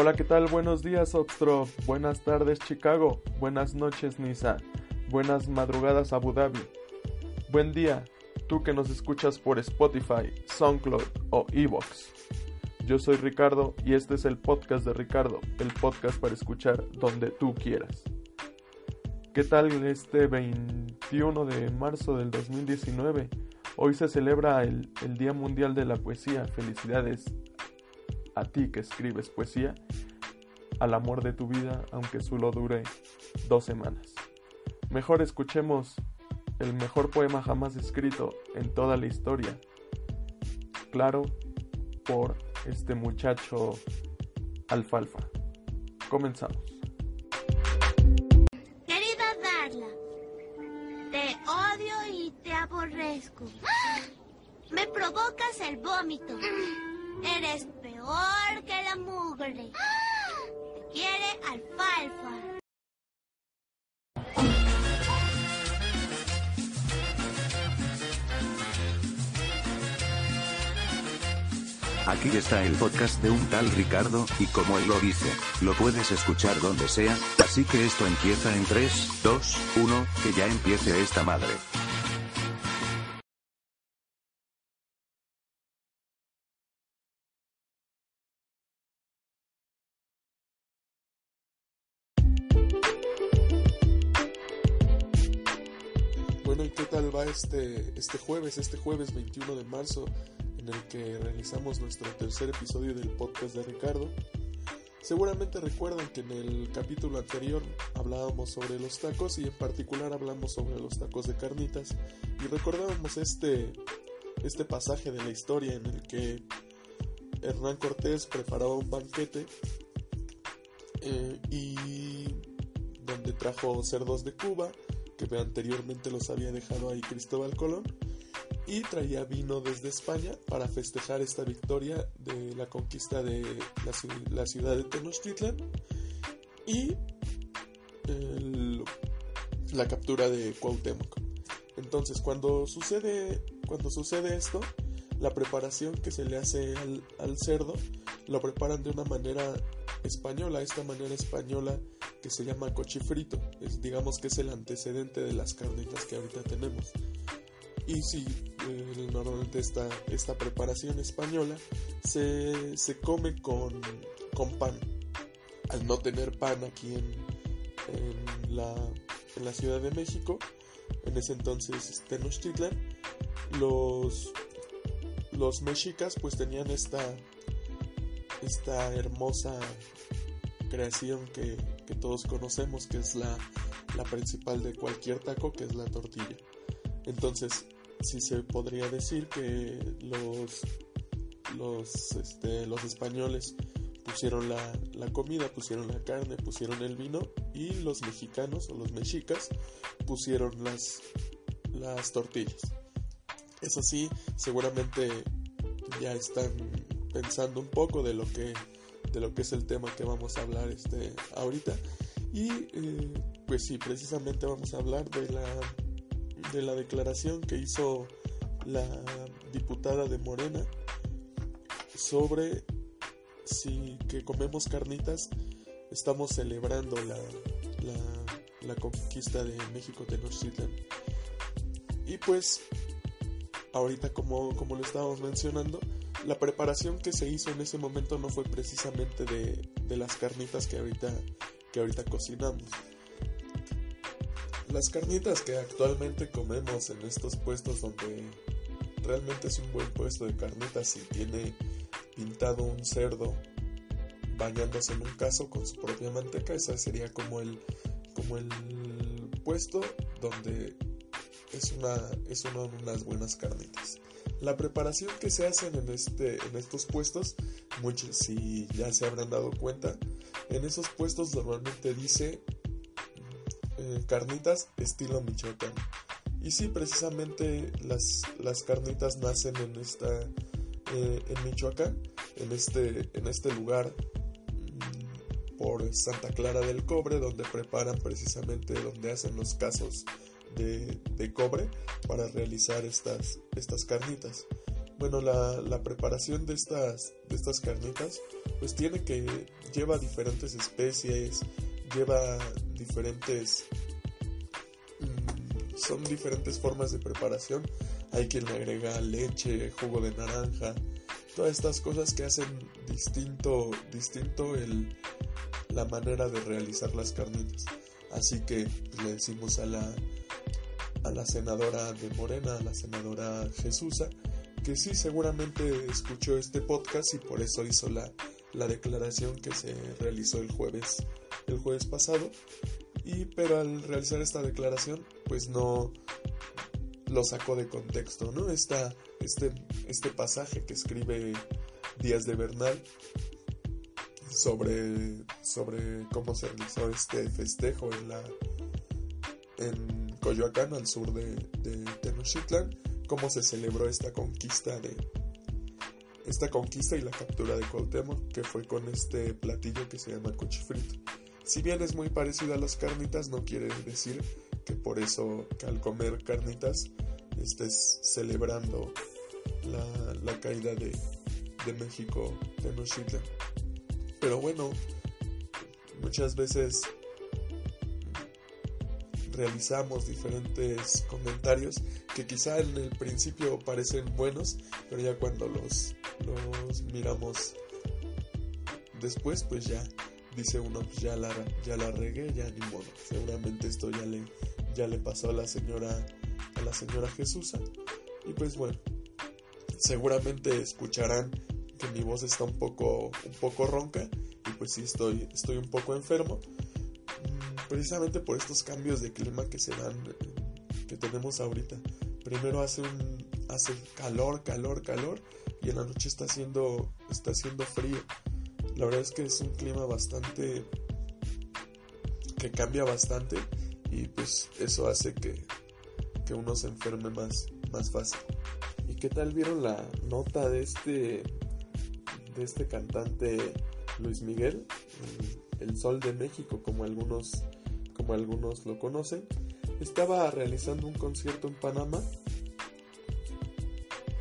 Hola, ¿qué tal? Buenos días, Oxtro. Buenas tardes, Chicago. Buenas noches, Nisa. Buenas madrugadas, Abu Dhabi. Buen día, tú que nos escuchas por Spotify, SoundCloud o Evox. Yo soy Ricardo y este es el podcast de Ricardo, el podcast para escuchar donde tú quieras. ¿Qué tal este 21 de marzo del 2019? Hoy se celebra el, el Día Mundial de la Poesía. Felicidades a ti que escribes poesía, al amor de tu vida, aunque solo dure dos semanas. Mejor escuchemos el mejor poema jamás escrito en toda la historia. Claro, por este muchacho alfalfa. Comenzamos. Querida Darla, te odio y te aborrezco. Me provocas el vómito. Eres peor que la mugre. Te quiere alfalfa. Aquí está el podcast de un tal Ricardo, y como él lo dice, lo puedes escuchar donde sea, así que esto empieza en 3, 2, 1, que ya empiece esta madre. Bueno, ¿y qué tal va este, este jueves, este jueves 21 de marzo, en el que realizamos nuestro tercer episodio del podcast de Ricardo? Seguramente recuerdan que en el capítulo anterior hablábamos sobre los tacos y en particular hablamos sobre los tacos de carnitas y recordábamos este, este pasaje de la historia en el que Hernán Cortés preparaba un banquete eh, y donde trajo cerdos de Cuba que anteriormente los había dejado ahí Cristóbal Colón y traía vino desde España para festejar esta victoria de la conquista de la, ci- la ciudad de Tenochtitlan y la captura de Cuauhtémoc. Entonces, cuando sucede, cuando sucede esto, la preparación que se le hace al, al cerdo lo preparan de una manera española, esta manera española que se llama cochifrito, es, digamos que es el antecedente de las carnitas que ahorita tenemos. Y sí, eh, normalmente esta, esta preparación española se, se come con, con pan. Al no tener pan aquí en, en, la, en la Ciudad de México, en ese entonces Tenochtitlan, los, los mexicas pues tenían esta, esta hermosa creación que, que todos conocemos, que es la, la principal de cualquier taco, que es la tortilla. Entonces, sí se podría decir que los, los, este, los españoles pusieron la, la comida, pusieron la carne, pusieron el vino y los mexicanos o los mexicas pusieron las, las tortillas. Eso sí, seguramente ya están pensando un poco de lo que de lo que es el tema que vamos a hablar este ahorita. Y eh, pues sí precisamente vamos a hablar de la de la declaración que hizo la diputada de Morena sobre si que comemos carnitas estamos celebrando la, la, la conquista de México Tenochtitlan. Y pues ahorita como, como lo estábamos mencionando la preparación que se hizo en ese momento no fue precisamente de, de las carnitas que ahorita, que ahorita cocinamos. Las carnitas que actualmente comemos en estos puestos donde realmente es un buen puesto de carnitas y tiene pintado un cerdo bañándose en un caso con su propia manteca, esa sería como el, como el puesto donde es una, es una, unas buenas carnitas. La preparación que se hacen en, este, en estos puestos, muchos si ya se habrán dado cuenta, en esos puestos normalmente dice eh, carnitas estilo Michoacán. Y sí, precisamente las, las carnitas nacen en esta eh, en Michoacán, en este, en este lugar mm, por Santa Clara del Cobre, donde preparan precisamente, donde hacen los casos de, cobre para realizar estas, estas carnitas. Bueno, la, preparación de estas, de estas carnitas pues tiene que lleva diferentes especies, lleva diferentes mm, son diferentes formas de preparación. Hay quien le agrega leche, jugo de naranja, todas estas cosas que hacen distinto, distinto el, la manera de realizar las carnitas. Así que le decimos a la, a la senadora de Morena, a la senadora Jesusa, que sí seguramente escuchó este podcast y por eso hizo la, la declaración que se realizó el jueves, el jueves pasado. Y pero al realizar esta declaración, pues no lo sacó de contexto, ¿no? Esta, este, este pasaje que escribe Díaz de Bernal sobre, sobre cómo se realizó este festejo en la en Coyoacán, al sur de, Tenochtitlan, cómo se celebró esta conquista de esta conquista y la captura de Cuauhtémoc, que fue con este platillo que se llama cochifrito. Si bien es muy parecido a las carnitas, no quiere decir que por eso al comer carnitas estés celebrando la, caída de, de México Tenochtitlan. Pero bueno, muchas veces realizamos diferentes comentarios que quizá en el principio parecen buenos, pero ya cuando los, los miramos después, pues ya dice uno, pues ya la, ya la regué, ya ni modo. Seguramente esto ya le, ya le pasó a la señora, a la señora Jesús. Y pues bueno, seguramente escucharán que mi voz está un poco, un poco ronca y pues sí estoy, estoy un poco enfermo precisamente por estos cambios de clima que se dan, que tenemos ahorita. Primero hace un hace calor, calor, calor y en la noche está haciendo está haciendo frío. La verdad es que es un clima bastante que cambia bastante y pues eso hace que, que uno se enferme más, más fácil. ¿Y qué tal vieron la nota de este de este cantante Luis Miguel? El Sol de México, como algunos como algunos lo conocen, estaba realizando un concierto en Panamá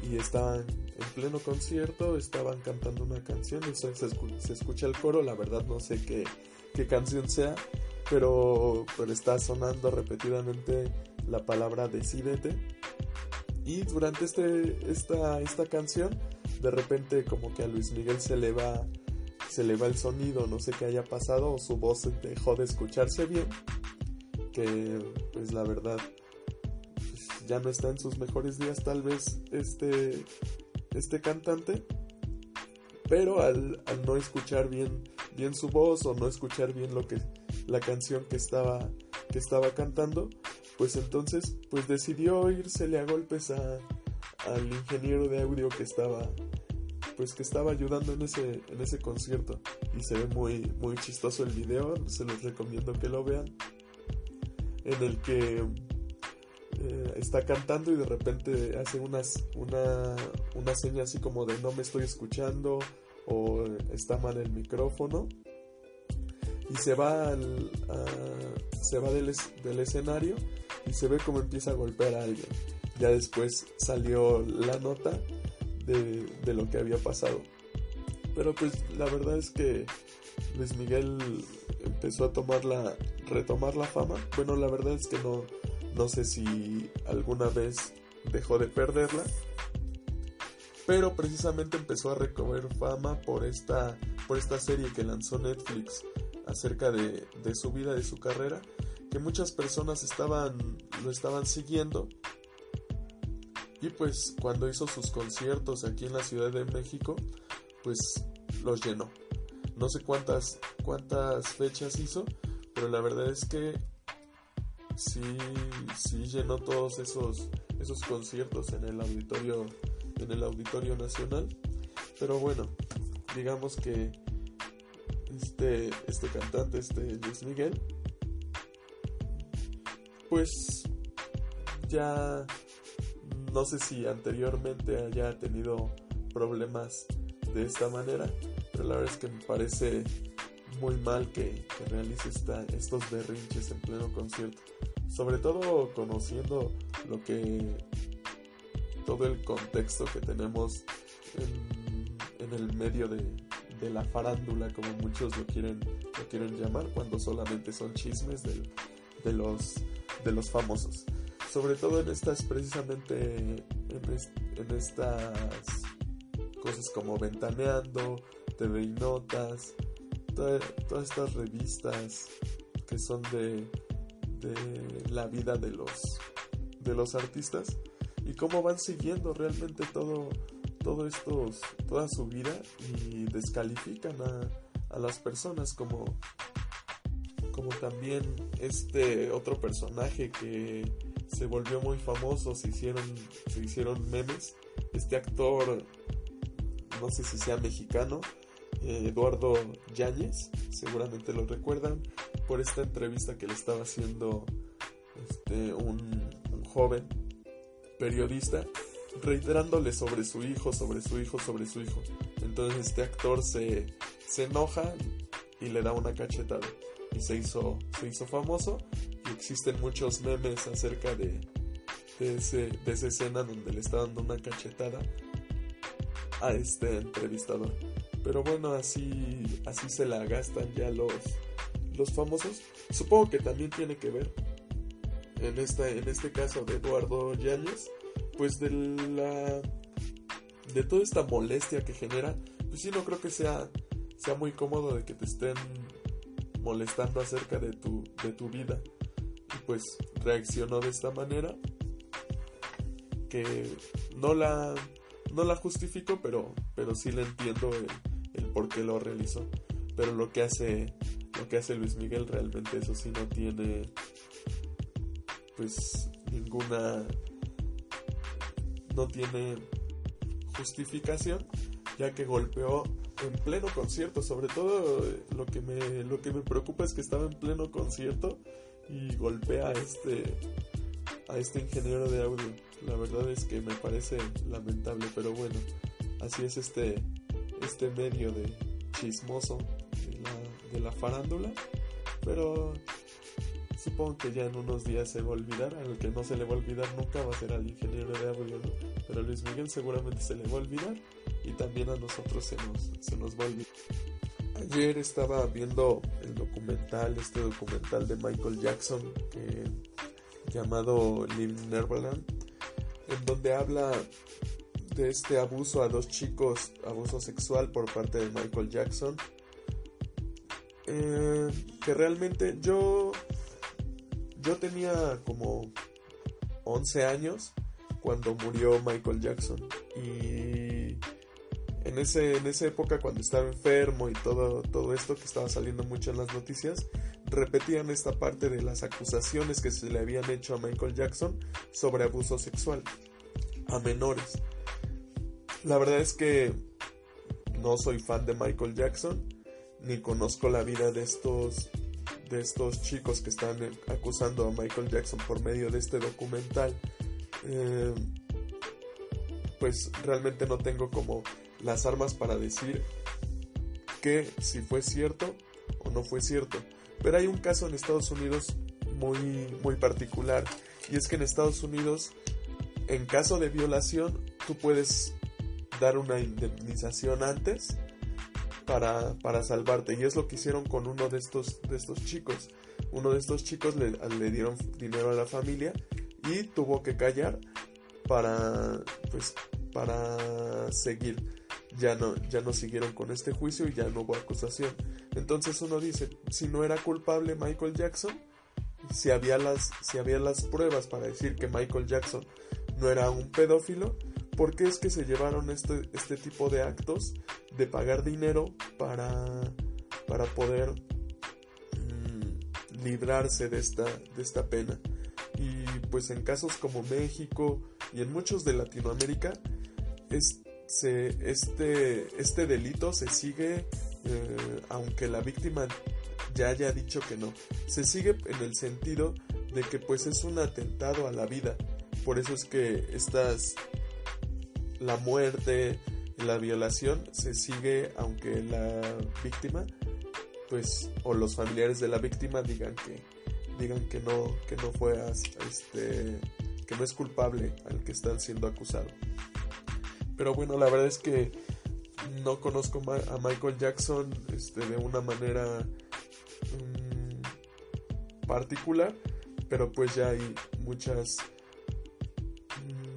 y estaban en pleno concierto, estaban cantando una canción, se, se, escucha el coro, la verdad no sé qué, qué canción sea, pero, pero está sonando repetidamente la palabra decidete. Y durante este, esta, esta canción, de repente como que a Luis Miguel se le va se le va el sonido, no sé qué haya pasado, o su voz dejó de escucharse bien, que pues la verdad. Pues, ya no está en sus mejores días tal vez este, este cantante, pero al, no escuchar bien, bien su voz o no escuchar bien lo que la canción que estaba, que estaba cantando, pues entonces pues decidió irsele a golpes a, al ingeniero de audio que estaba pues que estaba ayudando en ese, en ese concierto. Y se ve muy, muy chistoso el video, se los recomiendo que lo vean, en el que eh, está cantando y de repente hace unas, una, una seña así como de no me estoy escuchando o está mal el micrófono y se va al, se va del, del escenario y se ve como empieza a golpear a alguien. Ya después salió la nota de, lo que había pasado. Pero pues la verdad es que Luis Miguel empezó a tomar la, retomar la fama. Bueno, la verdad es que no, no sé si alguna vez dejó de perderla. Pero precisamente empezó a recoger fama por esta, por esta serie que lanzó Netflix acerca de, de su vida, de su carrera, que muchas personas estaban, lo estaban siguiendo y pues cuando hizo sus conciertos aquí en la Ciudad de México, pues los llenó. No sé cuántas, cuántas fechas hizo, pero la verdad es que sí, sí llenó todos esos, esos conciertos en el auditorio en el Auditorio Nacional. Pero bueno, digamos que este, este cantante, este Luis Miguel, pues ya no sé si anteriormente haya tenido problemas de esta manera, la verdad es que me parece muy mal que, realice estos berrinches en pleno concierto. Sobre todo conociendo lo que todo el contexto que tenemos en, el medio de, de, la farándula, como muchos lo quieren, lo quieren llamar, cuando solamente son chismes de, los, de los famosos. Sobre todo en estas, precisamente en, estas cosas como Ventaneando, TV y Notas, todas estas revistas que son de, de la vida de los, de los artistas y cómo van siguiendo realmente todo, todo estos, toda su vida y descalifican a, a las personas como, como también este otro personaje que se volvió muy famoso, se hicieron, se hicieron memes. Este actor, no sé si sea mexicano, Eduardo Yáñez, seguramente lo recuerdan, por esta entrevista que le estaba haciendo este, un, joven periodista, reiterándole sobre su hijo, sobre su hijo, sobre su hijo. Entonces este actor se, se enoja y le da una cachetada. Y se hizo, se hizo famoso existen muchos memes acerca de, de, ese, de esa escena donde le está dando una cachetada a este entrevistador. Pero bueno, así, así se la gastan ya los, los famosos. Supongo que también tiene que ver, en, esta, en este caso de Eduardo Yáñez, pues de la de toda esta molestia que genera, pues sí no creo que sea, sea muy cómodo de que te estén molestando acerca de tu, de tu vida pues reaccionó de esta manera que no la no la justifico pero pero sí le entiendo el, el, por qué lo realizó pero lo que hace lo que hace Luis Miguel realmente eso sí no tiene pues ninguna no tiene justificación ya que golpeó en pleno concierto sobre todo lo que me lo que me preocupa es que estaba en pleno concierto y golpea a este a este ingeniero de audio. La verdad es que me parece lamentable, pero bueno, así es este este medio de chismoso de la, de la farándula, pero supongo que ya en unos días se va a olvidar, al que no se le va a olvidar nunca va a ser al ingeniero de audio, ¿no? pero a Luis Miguel seguramente se le va a olvidar y también a nosotros se nos, se nos va a olvidar. Ayer estaba viendo el documental, este documental de Michael Jackson, que, llamado Living Neverland, en donde habla de este abuso a dos chicos, abuso sexual por parte de Michael Jackson. Eh, que realmente yo yo tenía como 11 años cuando murió Michael Jackson y en, ese, en esa época cuando estaba enfermo y todo, todo esto que estaba saliendo mucho en las noticias, repetían esta parte de las acusaciones que se le habían hecho a Michael Jackson sobre abuso sexual a menores. La verdad es que no soy fan de Michael Jackson, ni conozco la vida de estos de estos chicos que están acusando a Michael Jackson por medio de este documental. Eh, pues realmente no tengo como las armas para decir que si fue cierto o no fue cierto. Pero hay un caso en Estados Unidos muy, muy particular y es que en Estados Unidos en caso de violación tú puedes dar una indemnización antes para, para, salvarte. Y es lo que hicieron con uno de estos, de estos chicos. Uno de estos chicos le, dieron dinero a la familia y tuvo que callar para, pues, para seguir ya no, ya no siguieron con este juicio y ya no hubo acusación. Entonces uno dice, si no era culpable Michael Jackson, si había las, si había las pruebas para decir que Michael Jackson no era un pedófilo, ¿por qué es que se llevaron este, este tipo de actos de pagar dinero para, para poder mm, librarse de esta, de esta pena? Y pues en casos como México y en muchos de Latinoamérica, este, este delito se sigue, eh, aunque la víctima ya haya dicho que no, se sigue en el sentido de que pues es un atentado a la vida. Por eso es que estas, la muerte, la violación se sigue aunque la víctima pues o los familiares de la víctima digan que digan que no que no fue este que no es culpable al que están siendo acusado pero bueno la verdad es que no conozco a Michael Jackson este, de una manera mm, particular pero pues ya hay muchas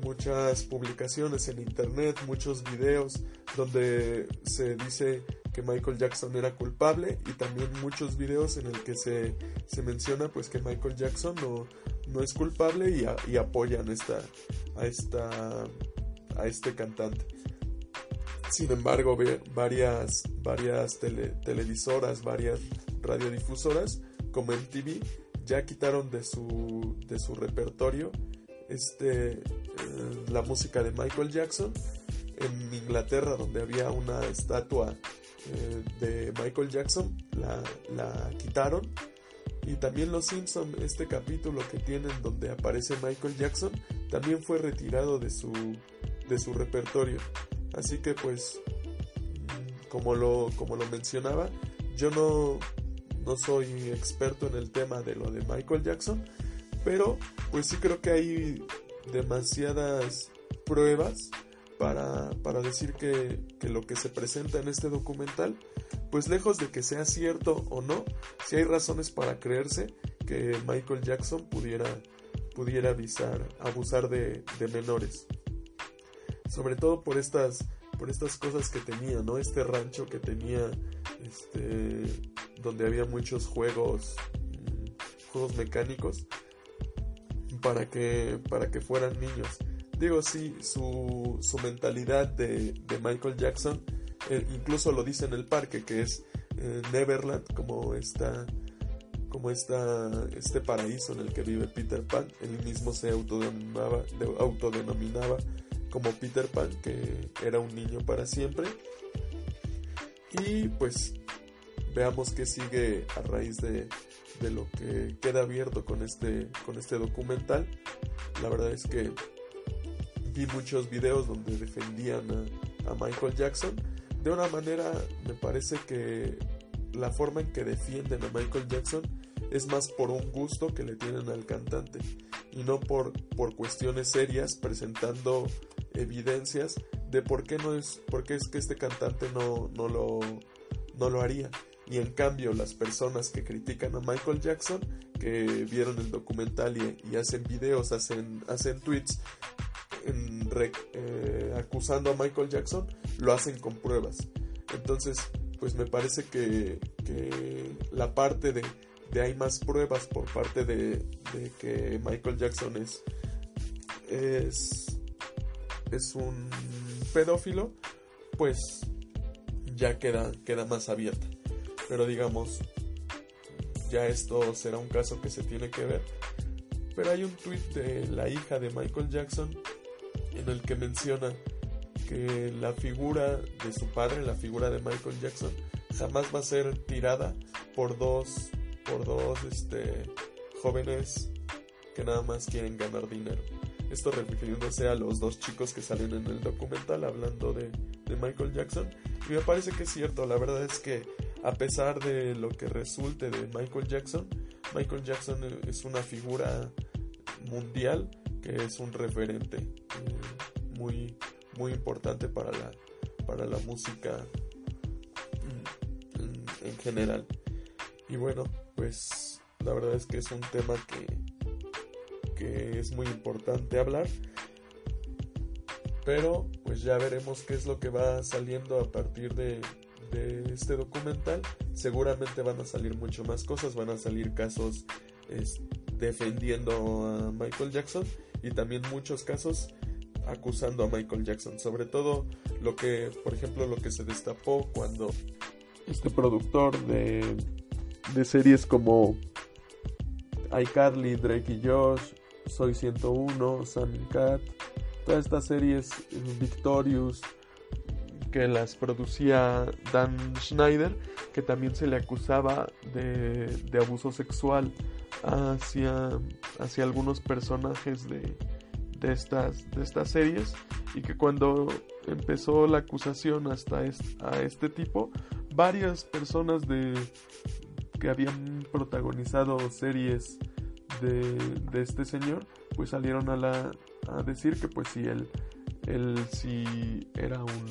muchas publicaciones en internet muchos videos donde se dice que Michael Jackson era culpable y también muchos videos en el que se, menciona pues que Michael Jackson no, no es culpable y, apoyan esta, a, esta, a este cantante. Sin embargo, varias, varias televisoras, varias radiodifusoras como MTV ya quitaron de su, de su repertorio este, la música de Michael Jackson en Inglaterra donde había una estatua eh, de Michael Jackson la, la, quitaron. Y también los Simpson este capítulo que tienen donde aparece Michael Jackson también fue retirado de su de su repertorio. Así que pues mm, como lo como lo mencionaba yo no no soy experto en el tema de lo de Michael Jackson pero pues sí creo que hay demasiadas pruebas para, decir que, lo que se presenta en este documental, pues lejos de que sea cierto o no, si hay razones para creerse que Michael Jackson pudiera, pudiera avisar, abusar de, menores. Sobre todo por estas, por estas cosas que tenía, ¿no? Este rancho que tenía, este, donde había muchos juegos, mm, juegos mecánicos, para que, para que fueran niños digo, sí, su, su mentalidad de, Michael Jackson, eh, incluso lo dice en el parque, que es eh, Neverland, como esta como esta, este paraíso en el que vive Peter Pan. Él mismo se autodenominaba, autodenominaba como Peter Pan, que era un niño para siempre. Y pues veamos qué sigue a raíz de, de lo que queda abierto con este, con este documental. La verdad es que vi muchos videos donde defendían a, Michael Jackson. De una manera, me parece que la forma en que defienden a Michael Jackson es más por un gusto que le tienen al cantante y no por, por cuestiones serias presentando evidencias de por qué no es por qué es que este cantante no, no, lo, no lo haría y en cambio las personas que critican a Michael Jackson que vieron el documental y, hacen videos hacen, hacen tweets eh, acusando a Michael Jackson, lo hacen con pruebas. Entonces, pues me parece que, la parte de, hay más pruebas por parte de, que Michael Jackson es, es, es un pedófilo, pues ya queda, queda más abierta. Pero digamos, ya esto será un caso que se tiene que ver. Pero hay un tweet de la hija de Michael Jackson en el que menciona que la figura de su padre, la figura de Michael Jackson, jamás va a ser tirada por dos, por dos este, jóvenes que nada más quieren ganar dinero. Esto refiriéndose a los dos chicos que salen en el documental hablando de, de Michael Jackson. Y me parece que es cierto, la verdad es que a pesar de lo que resulte de Michael Jackson, Michael Jackson es una figura mundial que es un referente eh, muy, muy importante para la, para la música mm, en, general. Y bueno, pues la verdad es que es un tema que, que es muy importante hablar. Pero pues ya veremos qué es lo que va saliendo a partir de, de este documental. Seguramente van a salir mucho más cosas, van a salir casos defendiendo a Michael Jackson y también muchos casos acusando a Michael Jackson. Sobre todo lo que, por ejemplo, lo que se destapó cuando este productor de, series como iCarly, Drake y Josh, Soy 101, Sam Cat, todas estas series Victorious que las producía Dan Schneider, que también se le acusaba de, de abuso sexual hacia, hacia algunos personajes de, de, estas, de estas series y que cuando empezó la acusación hasta a este tipo, varias personas de, que habían protagonizado series de, de este señor, pues salieron a, la, a decir que pues sí, él, él sí era un,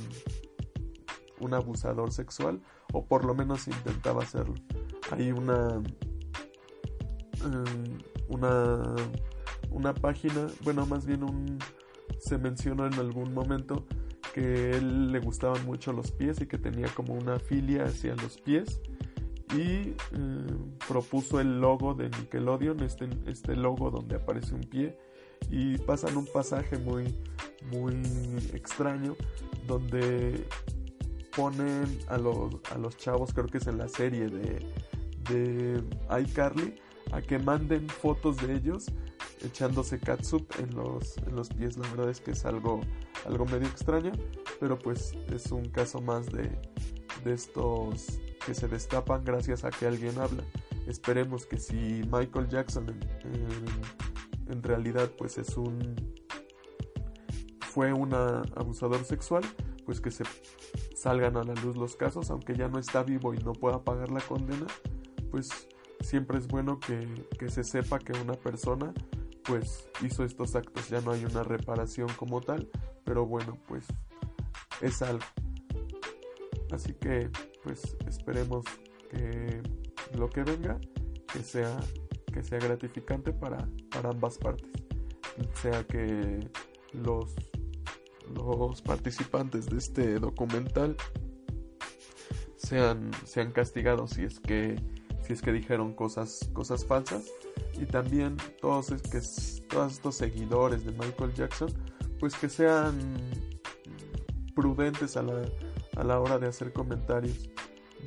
un abusador sexual o por lo menos intentaba hacerlo. Hay una eh, una una página, bueno, más bien un se mencionó en algún momento que él le gustaban mucho los pies y que tenía como una filia hacia los pies y eh, propuso el logo de Nickelodeon, este, este logo donde aparece un pie y pasan un pasaje muy muy extraño donde ponen a los, a los chavos, creo que es en la serie de, de iCarly, a que manden fotos de ellos echándose catsup en los, en los pies. La verdad es que es algo, algo medio extraño, pero pues es un caso más de, de estos que se destapan gracias a que alguien habla. Esperemos que si Michael Jackson en, en realidad pues es un fue un abusador sexual, pues que se salgan a la luz los casos, aunque ya no está vivo y no pueda pagar la condena, pues siempre es bueno que, que se sepa que una persona pues hizo estos actos, ya no hay una reparación como tal, pero bueno, pues es algo. Así que pues esperemos que lo que venga que sea que sea gratificante para, para ambas partes. Sea que los los participantes de este documental sean, sean castigados si es que si es que dijeron cosas cosas falsas. Y también todos es que todos estos seguidores de Michael Jackson pues que sean prudentes a la, a la hora de hacer comentarios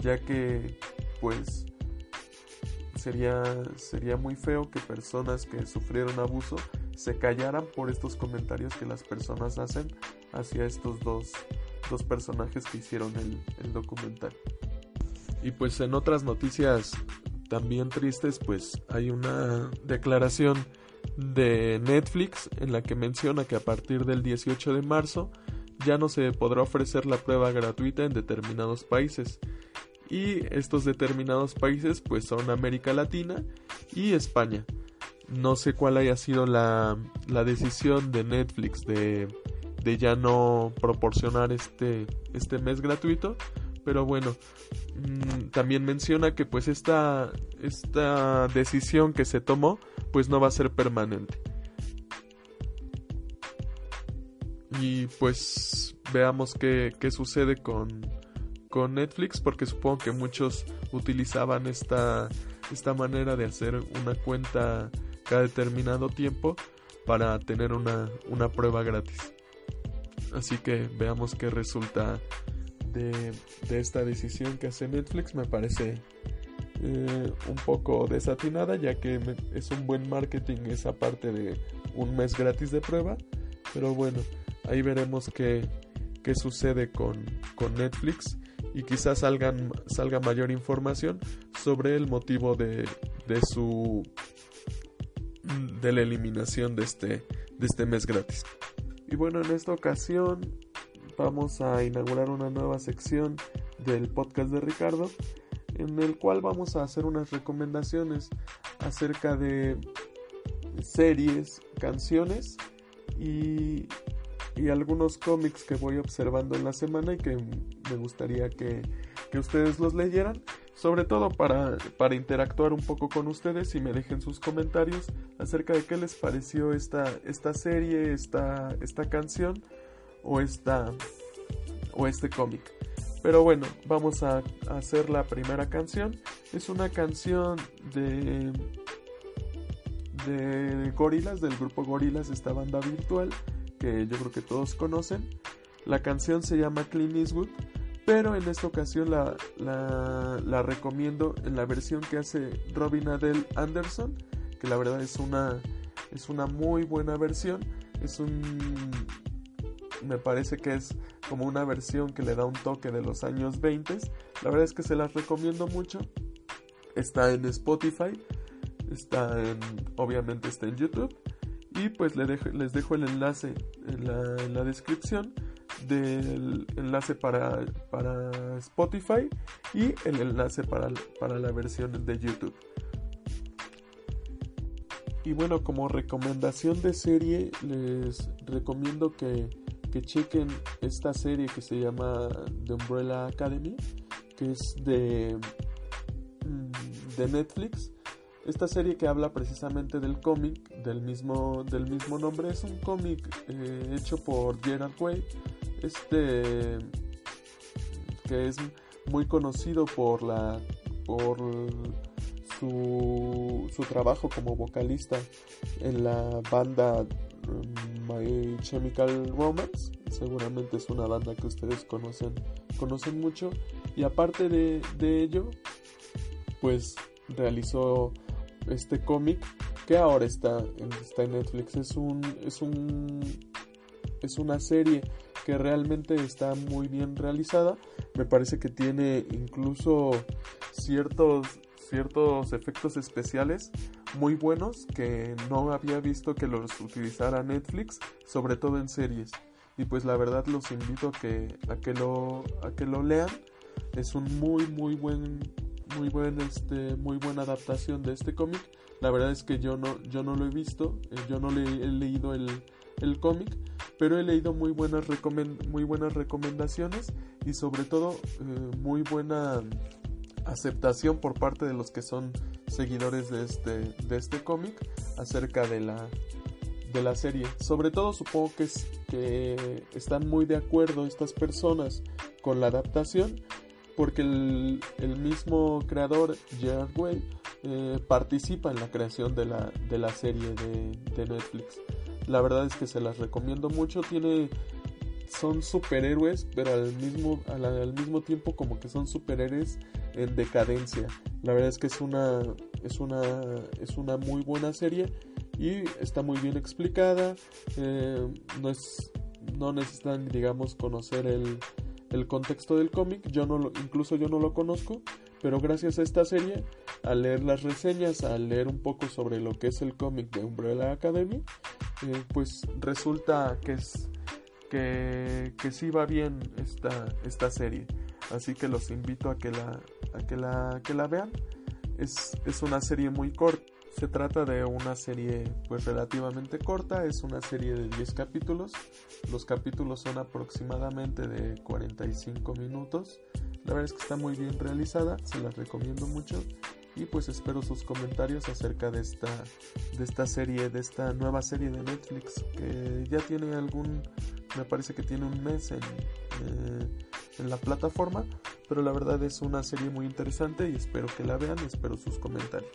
ya que pues sería sería muy feo que personas que sufrieron abuso se callaran por estos comentarios que las personas hacen hacia estos dos, dos personajes que hicieron el, el documental. Y pues en otras noticias también tristes, pues hay una declaración de Netflix en la que menciona que a partir del 18 de marzo ya no se podrá ofrecer la prueba gratuita en determinados países. Y estos determinados países pues son América Latina y España. No sé cuál haya sido la, decisión de Netflix de, ya no proporcionar este, este mes gratuito. Pero bueno, mm, también menciona que pues esta, esta decisión que se tomó pues no va a ser permanente. Y pues veamos qué, qué sucede con, con Netflix porque supongo que muchos utilizaban esta, esta manera de hacer una cuenta cada determinado tiempo para tener una, una prueba gratis. Así que veamos qué resulta de, esta decisión que hace Netflix. Me parece eh, un poco desatinada ya que es un buen marketing esa parte de un mes gratis de prueba. Pero bueno, ahí veremos qué, qué sucede con, con Netflix y quizás salgan, salga mayor información sobre el motivo de, de su de la eliminación de este, de este mes gratis. Y bueno, en esta ocasión vamos a inaugurar una nueva sección del podcast de Ricardo en el cual vamos a hacer unas recomendaciones acerca de series, canciones y, y algunos cómics que voy observando en la semana y que me gustaría que, que ustedes los leyeran sobre todo para, para, interactuar un poco con ustedes y me dejen sus comentarios acerca de qué les pareció esta, esta serie, esta, esta canción o, esta, o este cómic. Pero bueno, vamos a, hacer la primera canción. Es una canción de, de Gorilas, del grupo Gorilas, esta banda virtual que yo creo que todos conocen. La canción se llama Clean Eastwood pero en esta ocasión la, la, recomiendo en la versión que hace Robin Adele Anderson, que la verdad es una, es una muy buena versión. Es un... Me parece que es como una versión que le da un toque de los años 20. La verdad es que se las recomiendo mucho. Está en Spotify. Está en... Obviamente está en YouTube. Y pues les dejo, les dejo el enlace en la, en la descripción del enlace para, para Spotify y el enlace para, para la versión de YouTube. Y bueno, como recomendación de serie, les recomiendo que, que chequen esta serie que se llama The Umbrella Academy, que es de, mm, de Netflix. Esta serie que habla precisamente del cómic del mismo, del mismo nombre es un cómic eh, hecho por Gerard Way, este que es muy conocido por la por su, su trabajo como vocalista en la banda um, My Chemical Romance. Seguramente es una banda que ustedes conocen, conocen mucho. Y aparte de, de ello, pues realizó este cómic que ahora está está en Netflix. Es un, es un es una serie que realmente está muy bien realizada. Me parece que tiene incluso ciertos ciertos efectos especiales muy buenos que no había visto que los utilizara Netflix, sobre todo en series. Y pues la verdad los invito a que, a que, lo, a que lo lean. Es un muy muy buen muy buen este muy buena adaptación de este cómic. La verdad es que yo no yo no lo he visto, eh, yo no le he leído el, el cómic, pero he leído muy buenas muy buenas recomendaciones y sobre todo eh, muy buena aceptación por parte de los que son seguidores de este, de este cómic acerca de la, de la serie. Sobre todo supongo que, es, que están muy de acuerdo estas personas con la adaptación porque el, mismo creador Gerard Way eh, participa en la creación de la, de la serie de, Netflix. La verdad es que se las recomiendo mucho. Tiene son superhéroes, pero al mismo, al, mismo tiempo como que son superhéroes en decadencia. La verdad es que es una, es una, es una muy buena serie y está muy bien explicada. Eh, no, es, no necesitan, digamos, conocer el, el contexto del cómic. Yo no incluso yo no lo conozco, pero gracias a esta serie, al leer las reseñas, al leer un poco sobre lo que es el cómic de Umbrella Academy, eh, pues resulta que es que, que sí va bien esta, esta serie. Así que los invito a que la, a que la, que la vean. Es, es una serie muy corta. Se trata de una serie pues relativamente corta, es una serie de 10 capítulos. Los capítulos son aproximadamente de 45 minutos. La verdad es que está muy bien realizada, se las recomiendo mucho y pues espero sus comentarios acerca de esta de esta serie, de esta nueva serie de Netflix que ya tiene algún me parece que tiene un mes en, eh, en la plataforma, pero la verdad es una serie muy interesante y espero que la vean, espero sus comentarios.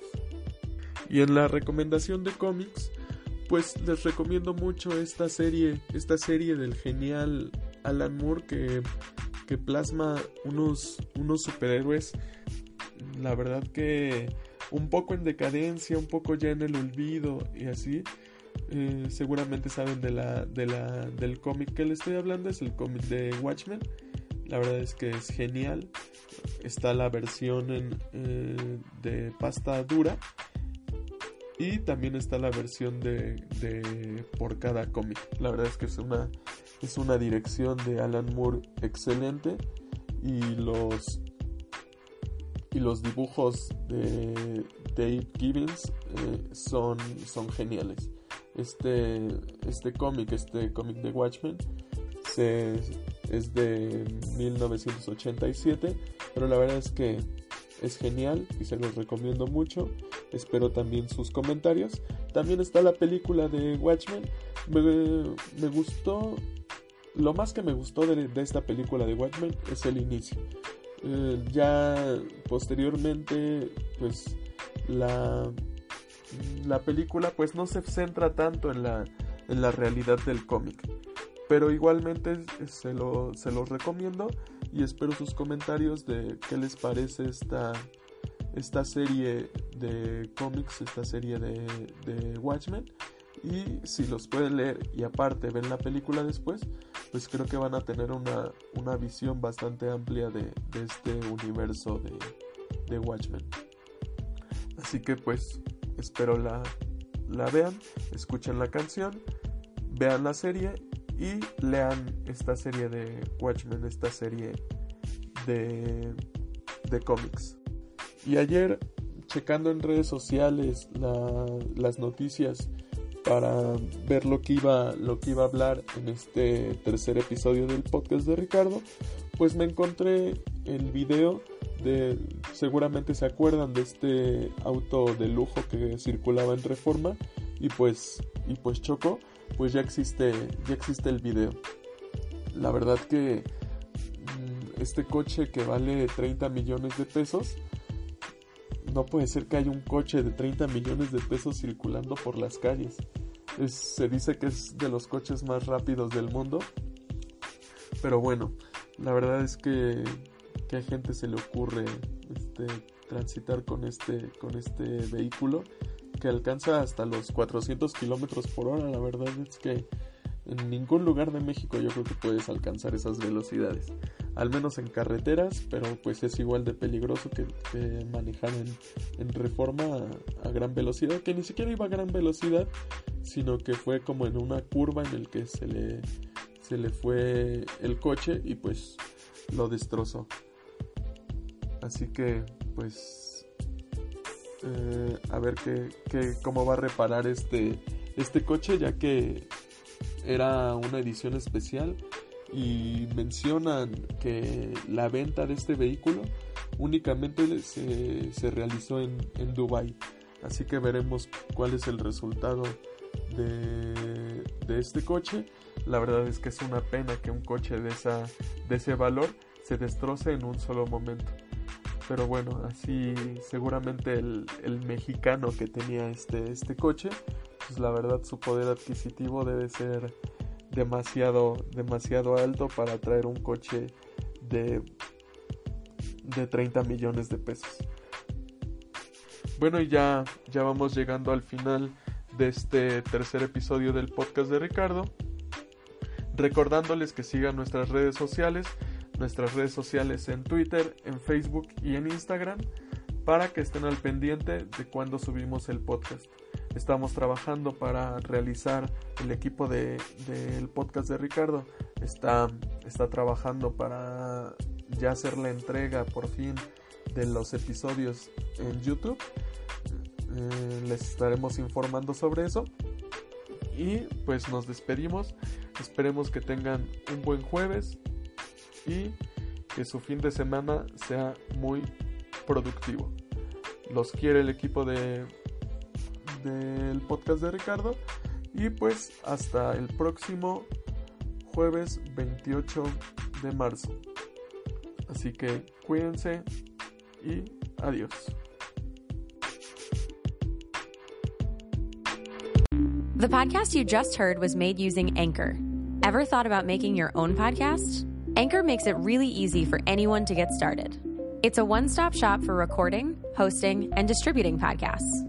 Y en la recomendación de cómics, pues les recomiendo mucho esta serie, esta serie del genial Alan Moore que, que plasma unos, unos superhéroes, la verdad que un poco en decadencia, un poco ya en el olvido y así, eh, seguramente saben de la, de la, del cómic que les estoy hablando, es el cómic de Watchmen. La verdad es que es genial. Está la versión en, eh, de pasta dura. Y también está la versión de, de, por cada cómic. La verdad es que es una, es una dirección de Alan Moore excelente. Y los, y los dibujos de Dave Gibbons eh, son, son geniales este, este cómic, este cómic de Watchmen, se, es de 1987, pero la verdad es que es genial y se los recomiendo mucho. Espero también sus comentarios. También está la película de Watchmen. Me, gustó, lo más que me gustó de, esta película de Watchmen es el inicio. Eh, ya posteriormente, pues la la película pues no se centra tanto en la, en la realidad del cómic. Pero igualmente se lo, se los recomiendo y espero sus comentarios de qué les parece esta, esta serie de cómics, esta serie de, de Watchmen. Y si los pueden leer y aparte ven la película después, pues creo que van a tener una, una visión bastante amplia de, de este universo de, de, Watchmen. Así que pues espero la, la vean, escuchen la canción, vean la serie y lean esta serie de Watchmen, esta serie de, de cómics. Y ayer, checando en redes sociales las noticias para ver lo que iba lo que iba a hablar en este tercer episodio del podcast de Ricardo, pues me encontré el video de seguramente se acuerdan de este auto de lujo que circulaba en Reforma y pues y pues chocó, pues ya existe ya existe el video. La verdad que mm, este coche que vale 30 millones de pesos no puede ser que haya un coche de 30 millones de pesos circulando por las calles. Se dice que es de los coches más rápidos del mundo. Pero bueno, la verdad es que, que a gente se le ocurre este, transitar con este, con este vehículo que alcanza hasta los 400 kilómetros por hora. La verdad es que en ningún lugar de México yo creo que puedes alcanzar esas velocidades al menos en carreteras, pero pues es igual de peligroso que, manejar en, reforma a, gran velocidad, que ni siquiera iba a gran velocidad, sino que fue como en una curva en el que se le, se le fue el coche y pues lo destrozó. Así que pues eh, a ver qué, cómo va a reparar este, este coche ya que era una edición especial y mencionan que la venta de este vehículo únicamente se, se realizó en, en Dubai así que veremos cuál es el resultado de, de, este coche. La verdad es que es una pena que un coche de, esa, de ese valor se destroce en un solo momento. Pero bueno así seguramente el, el mexicano que tenía este, este coche pues la verdad su poder adquisitivo debe ser demasiado, demasiado alto para traer un coche de, de 30 millones de pesos. Bueno, y ya, ya vamos llegando al final de este tercer episodio del podcast de Ricardo. Recordándoles que sigan nuestras redes sociales, nuestras redes sociales en Twitter, en Facebook y en Instagram, para que estén al pendiente de cuando subimos el podcast estamos trabajando para realizar el equipo del podcast de Ricardo. Está, está trabajando para ya hacer la entrega por fin de los episodios en YouTube. Eh, les estaremos informando sobre eso. Y pues nos despedimos. Esperemos que tengan un buen jueves y que su fin de semana sea muy productivo. Los quiere el equipo de del podcast de Ricardo. Y pues hasta el próximo jueves 28 de marzo. Así que cuídense y adiós. The podcast you just heard was made using Anchor. Ever thought about making your own podcast? Anchor makes it really easy for anyone to get started. It's a one stop shop for recording, hosting, and distributing podcasts.